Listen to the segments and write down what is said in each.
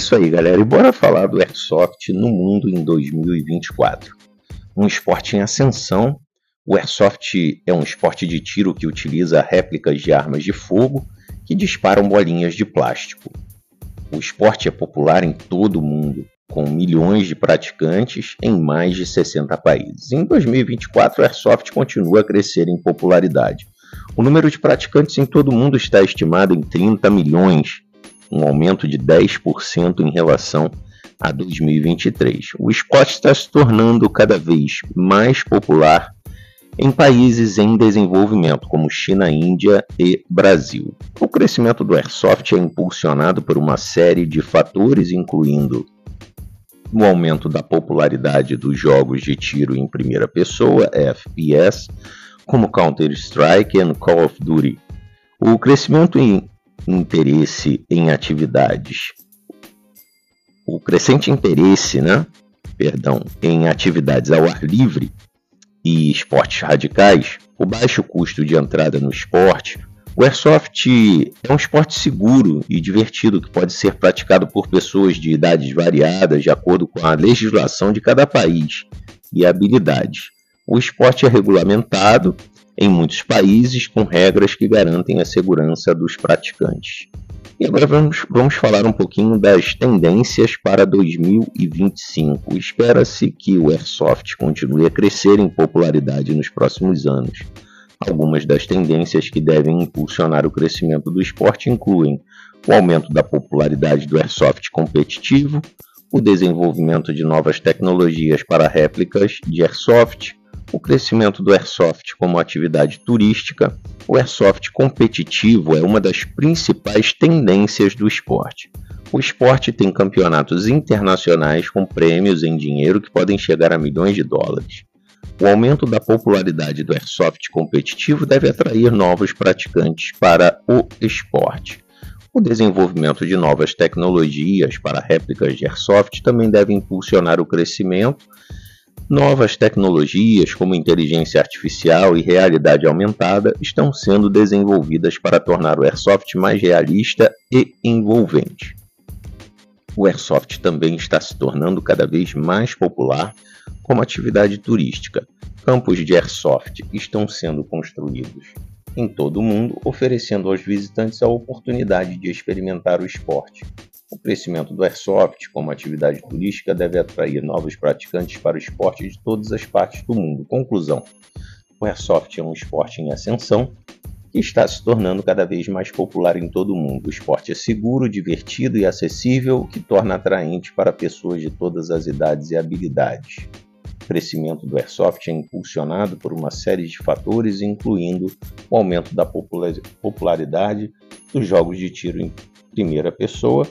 Isso aí, galera, e bora falar do Airsoft no mundo em 2024. Um esporte em ascensão, o Airsoft é um esporte de tiro que utiliza réplicas de armas de fogo que disparam bolinhas de plástico. O esporte é popular em todo o mundo, com milhões de praticantes em mais de 60 países. Em 2024, o Airsoft continua a crescer em popularidade. O número de praticantes em todo o mundo está estimado em 30 milhões, um aumento de 10% em relação a 2023. O esporte está se tornando cada vez mais popular em países em desenvolvimento, como China, Índia e Brasil. O crescimento do airsoft é impulsionado por uma série de fatores, incluindo o aumento da popularidade dos jogos de tiro em primeira pessoa, FPS, como Counter-Strike e Call of Duty. O crescimento em interesse em atividades, o crescente interesse, né, perdão, em atividades ao ar livre e esportes radicais, o baixo custo de entrada no esporte, o airsoft é um esporte seguro e divertido que pode ser praticado por pessoas de idades variadas de acordo com a legislação de cada país e habilidades. O esporte é regulamentado em muitos países com regras que garantem a segurança dos praticantes. E agora vamos, vamos falar um pouquinho das tendências para 2025. Espera-se que o Airsoft continue a crescer em popularidade nos próximos anos. Algumas das tendências que devem impulsionar o crescimento do esporte incluem o aumento da popularidade do Airsoft competitivo, o desenvolvimento de novas tecnologias para réplicas de Airsoft, o crescimento do airsoft como atividade turística, o airsoft competitivo é uma das principais tendências do esporte. O esporte tem campeonatos internacionais com prêmios em dinheiro que podem chegar a milhões de dólares. O aumento da popularidade do airsoft competitivo deve atrair novos praticantes para o esporte. O desenvolvimento de novas tecnologias para réplicas de airsoft também deve impulsionar o crescimento Novas tecnologias como inteligência artificial e realidade aumentada estão sendo desenvolvidas para tornar o airsoft mais realista e envolvente. O airsoft também está se tornando cada vez mais popular como atividade turística. Campos de airsoft estão sendo construídos em todo o mundo, oferecendo aos visitantes a oportunidade de experimentar o esporte, crescimento do airsoft como atividade turística deve atrair novos praticantes para o esporte de todas as partes do mundo. Conclusão: o airsoft é um esporte em ascensão que está se tornando cada vez mais popular em todo o mundo. O esporte é seguro, divertido e acessível, o que torna atraente para pessoas de todas as idades e habilidades. O crescimento do airsoft é impulsionado por uma série de fatores, incluindo o aumento da popularidade dos jogos de tiro em primeira pessoa,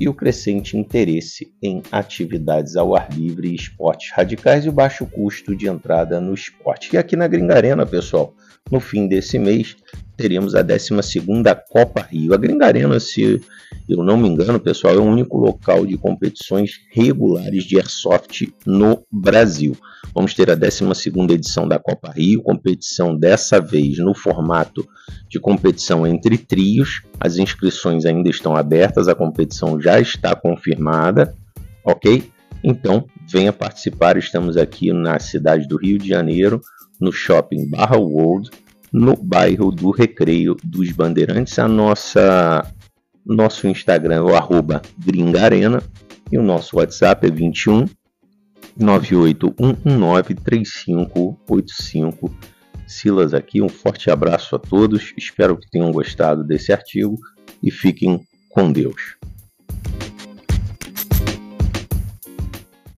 e o crescente interesse em atividades ao ar livre e esportes radicais e o baixo custo de entrada no esporte. E aqui na Gringa Arena, pessoal, no fim desse mês, teremos a 12ª Copa Rio. A Gringa Arena, se eu não me engano, pessoal, é o único local de competições regulares de Airsoft no Brasil. Vamos ter a 12ª edição da Copa Rio, competição dessa vez no formato de competição entre trios. As inscrições ainda estão abertas, a competição já está confirmada, ok? Então, venha participar, estamos aqui na cidade do Rio de Janeiro, no shopping Barra World, no bairro do Recreio dos Bandeirantes. A nossa nosso Instagram é o arroba gringarena e o nosso WhatsApp é 21 981193585. Silas aqui, um forte abraço a todos. Espero que tenham gostado desse artigo e fiquem com Deus.